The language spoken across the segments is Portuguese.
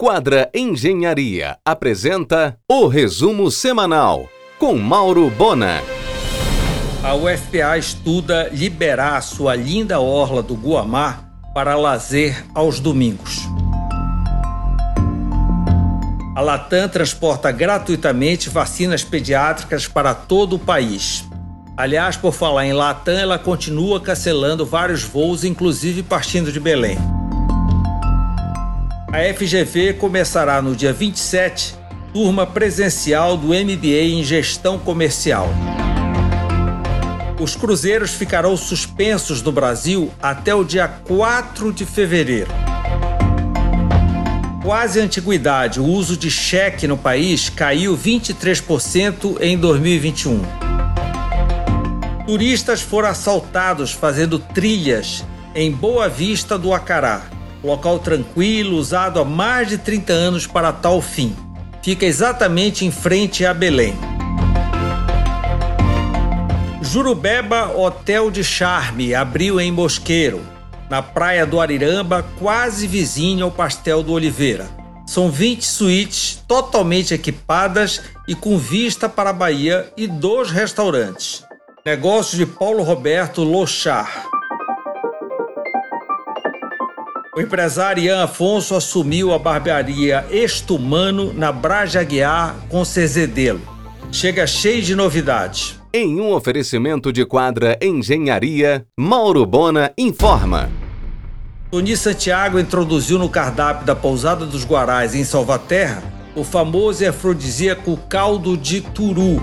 Quadra Engenharia apresenta o resumo semanal com Mauro Bona. A UFPA estuda liberar sua linda orla do Guamá para lazer aos domingos. A Latam transporta gratuitamente vacinas pediátricas para todo o país. Aliás, por falar em Latam, ela continua cancelando vários voos, inclusive partindo de Belém. A FGV começará no dia 27, turma presencial do MBA em Gestão Comercial. Os cruzeiros ficarão suspensos no Brasil até o dia 4 de fevereiro. Quase antiguidade, o uso de cheque no país caiu 23% em 2021. Turistas foram assaltados fazendo trilhas em Boa Vista do Acará, local tranquilo usado há mais de 30 anos para tal fim. Fica exatamente em frente a Belém. Jurubeba Hotel de Charme abriu em Mosqueiro, na praia do Ariramba, quase vizinho ao Pastel do Oliveira. São 20 suítes totalmente equipadas e com vista para a Bahia e dois restaurantes. Negócio de Paulo Roberto Lochar. O empresário Ian Afonso assumiu a barbearia Estumano na Braja Aguiar com Cezedelo. Chega cheio de novidades. Em um oferecimento de quadra Engenharia, Mauro Bona informa. Tony Santiago introduziu no cardápio da Pousada dos Guarais em Salvaterra o famoso e afrodisíaco caldo de turu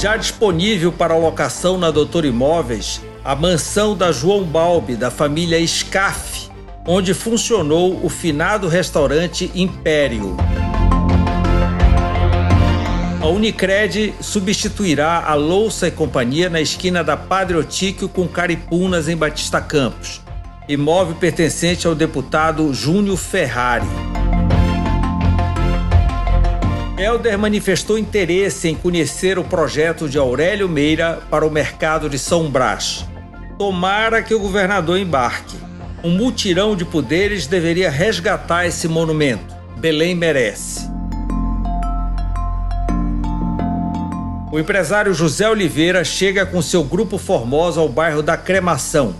já disponível para locação na Doutor Imóveis, a mansão da João Balbi, da família Scaf, onde funcionou o finado restaurante Império. A Unicred substituirá a Louça e Companhia na esquina da Padre Otíquio com Caripunas, em Batista Campos, imóvel pertencente ao deputado Júnior Ferrari. Helder manifestou interesse em conhecer o projeto de Aurélio Meira para o mercado de São Brás. Tomara que o governador embarque. Um mutirão de poderes deveria resgatar esse monumento. Belém merece. O empresário José Oliveira chega com seu grupo Formosa ao bairro da Cremação,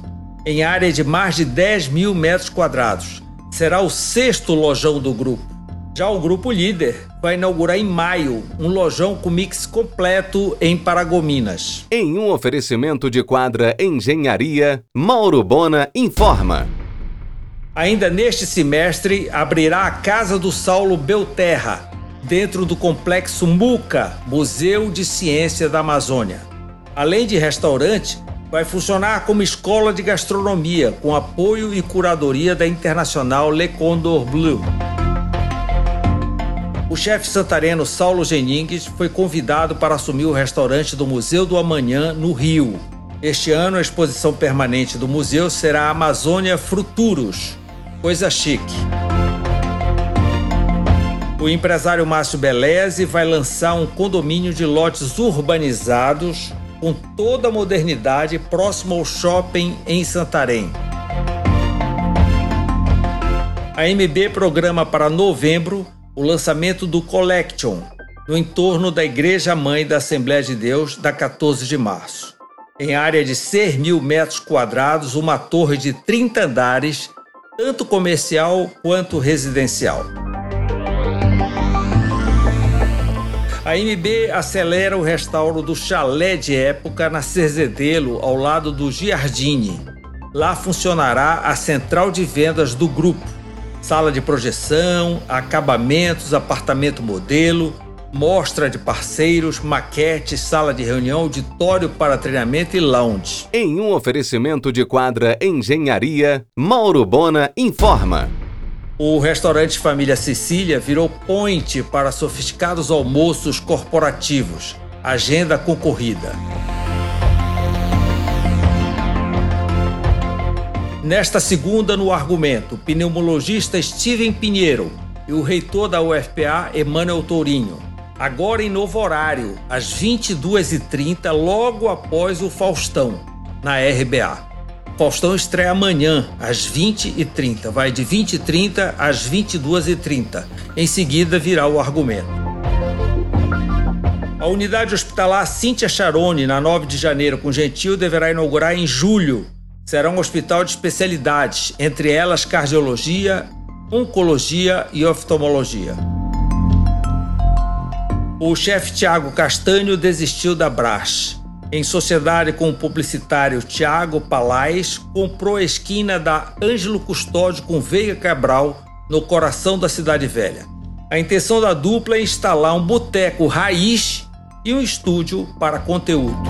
em área de mais de 10 mil metros quadrados. Será o sexto lojão do grupo. Já o grupo líder vai inaugurar em maio um lojão com mix completo em Paragominas. Em um oferecimento de quadra Engenharia, Mauro Bona informa. Ainda neste semestre abrirá a Casa do Saulo Belterra, dentro do complexo MUCA, Museu de Ciência da Amazônia. Além de restaurante, vai funcionar como escola de gastronomia, com apoio e curadoria da internacional Le Condor Bleu. O chefe santareno Saulo Geningues foi convidado para assumir o restaurante do Museu do Amanhã, no Rio. Este ano, a exposição permanente do museu será Amazônia Fruturos. Coisa chique. O empresário Márcio Beleze vai lançar um condomínio de lotes urbanizados com toda a modernidade próximo ao shopping em Santarém. A MB programa para novembro o lançamento do Collection no entorno da Igreja Mãe da Assembleia de Deus da 14 de março. Em área de 6 mil metros quadrados, uma torre de 30 andares, tanto comercial quanto residencial. A MB acelera o restauro do chalé de época na Cerzedelo, ao lado do Giardini. Lá funcionará a central de vendas do grupo sala de projeção, acabamentos, apartamento modelo, mostra de parceiros, maquete, sala de reunião, auditório para treinamento e lounge. Em um oferecimento de quadra Engenharia, Mauro Bona informa. O restaurante Família Sicília virou point para sofisticados almoços corporativos. Agenda concorrida. Nesta segunda, no argumento, o pneumologista Steven Pinheiro e o reitor da UFPA, Emanuel Tourinho. Agora em novo horário, às 22h30, logo após o Faustão, na RBA. Faustão estreia amanhã, às 20h30. Vai de 20h30 às 22h30. Em seguida virá o argumento. A unidade hospitalar Cíntia Charone, na 9 de janeiro, com Gentil, deverá inaugurar em julho. Será um hospital de especialidades, entre elas cardiologia, oncologia e oftalmologia. O chefe Tiago Castanho desistiu da Brás. Em sociedade com o publicitário Tiago Palais, comprou a esquina da Ângelo Custódio com Veiga Cabral, no coração da Cidade Velha. A intenção da dupla é instalar um boteco raiz e um estúdio para conteúdo.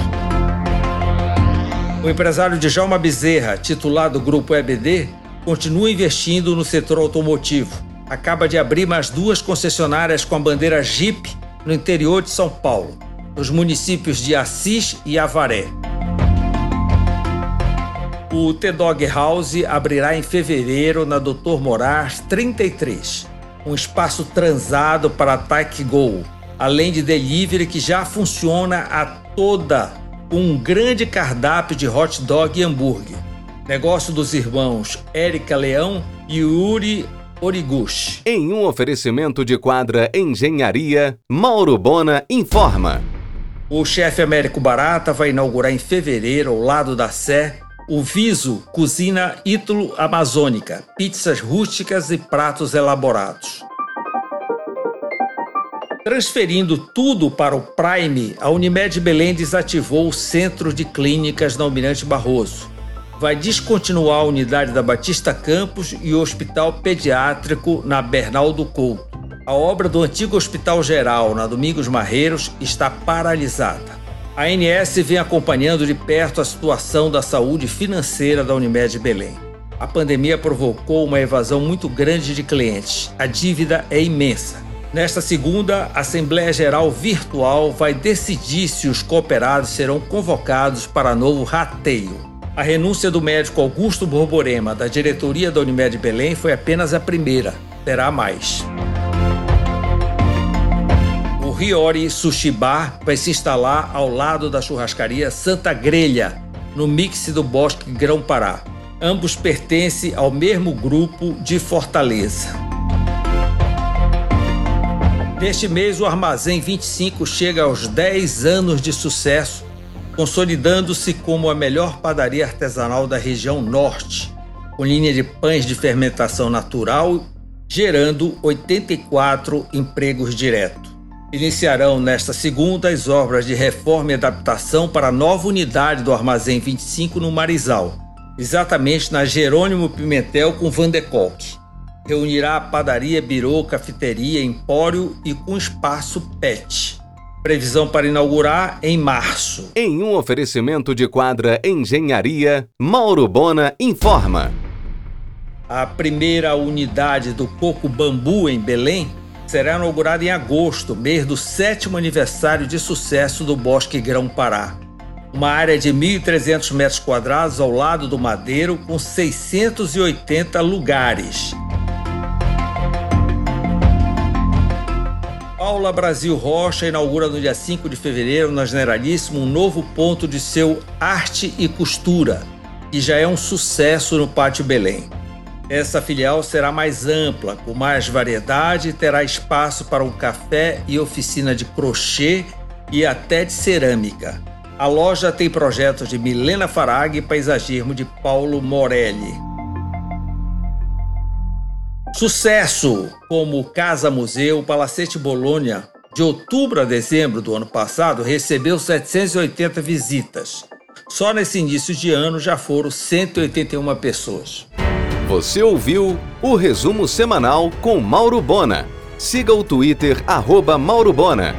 O empresário Djalma Bezerra, titular do grupo EBD, continua investindo no setor automotivo. Acaba de abrir mais duas concessionárias com a bandeira Jeep no interior de São Paulo nos municípios de Assis e Avaré. O T-Dog House abrirá em fevereiro na Doutor Moraes 33, um espaço transado para Take Go, além de delivery que já funciona a toda um grande cardápio de hot dog e hambúrguer. Negócio dos irmãos Érica Leão e Yuri Origuchi. Em um oferecimento de quadra Engenharia, Mauro Bona informa. O chefe Américo Barata vai inaugurar em fevereiro, ao lado da Sé, o Viso Cozinha Ítalo Amazônica, pizzas rústicas e pratos elaborados. Transferindo tudo para o Prime, a Unimed Belém desativou o centro de clínicas na Almirante Barroso. Vai descontinuar a unidade da Batista Campos e o Hospital Pediátrico na Bernaldo Couto. A obra do antigo Hospital Geral, na Domingos Marreiros, está paralisada. A ANS vem acompanhando de perto a situação da saúde financeira da Unimed Belém. A pandemia provocou uma evasão muito grande de clientes. A dívida é imensa. Nesta segunda, a Assembleia Geral Virtual vai decidir se os cooperados serão convocados para novo rateio. A renúncia do médico Augusto Borborema da diretoria da Unimed Belém foi apenas a primeira. Terá mais. Riori Sushi Bar vai se instalar ao lado da churrascaria Santa Grelha, no mix do Bosque Grão-Pará. Ambos pertencem ao mesmo grupo de Fortaleza. Neste mês, o Armazém 25 chega aos 10 anos de sucesso, consolidando-se como a melhor padaria artesanal da região norte, com linha de pães de fermentação natural, gerando 84 empregos diretos. Iniciarão nesta segunda as obras de reforma e adaptação para a nova unidade do Armazém 25 no Marizal, exatamente na Jerônimo Pimentel com Van de Kolk. Reunirá a padaria, birô, cafeteria, empório e com espaço PET. Previsão para inaugurar em março. Em um oferecimento de quadra Engenharia, Mauro Bona informa. A primeira unidade do Coco Bambu em Belém será inaugurada em agosto, mês do sétimo aniversário de sucesso do Bosque Grão-Pará. Uma área de 1.300 metros quadrados ao lado do Madeiro, com 680 lugares. Paula Brasil Rocha inaugura no dia 5 de fevereiro, na Generalíssimo, um novo ponto de seu Arte e Costura, que já é um sucesso no Pátio Belém. Essa filial será mais ampla, com mais variedade e terá espaço para um café e oficina de crochê e até de cerâmica. A loja tem projetos de Milena Farag e paisagismo de Paulo Morelli. Sucesso como Casa Museu Palacete Bolônia, de outubro a dezembro do ano passado, recebeu 780 visitas. Só nesse início de ano já foram 181 pessoas. Você ouviu o resumo semanal com Mauro Bona. Siga o Twitter, arroba Mauro Bona.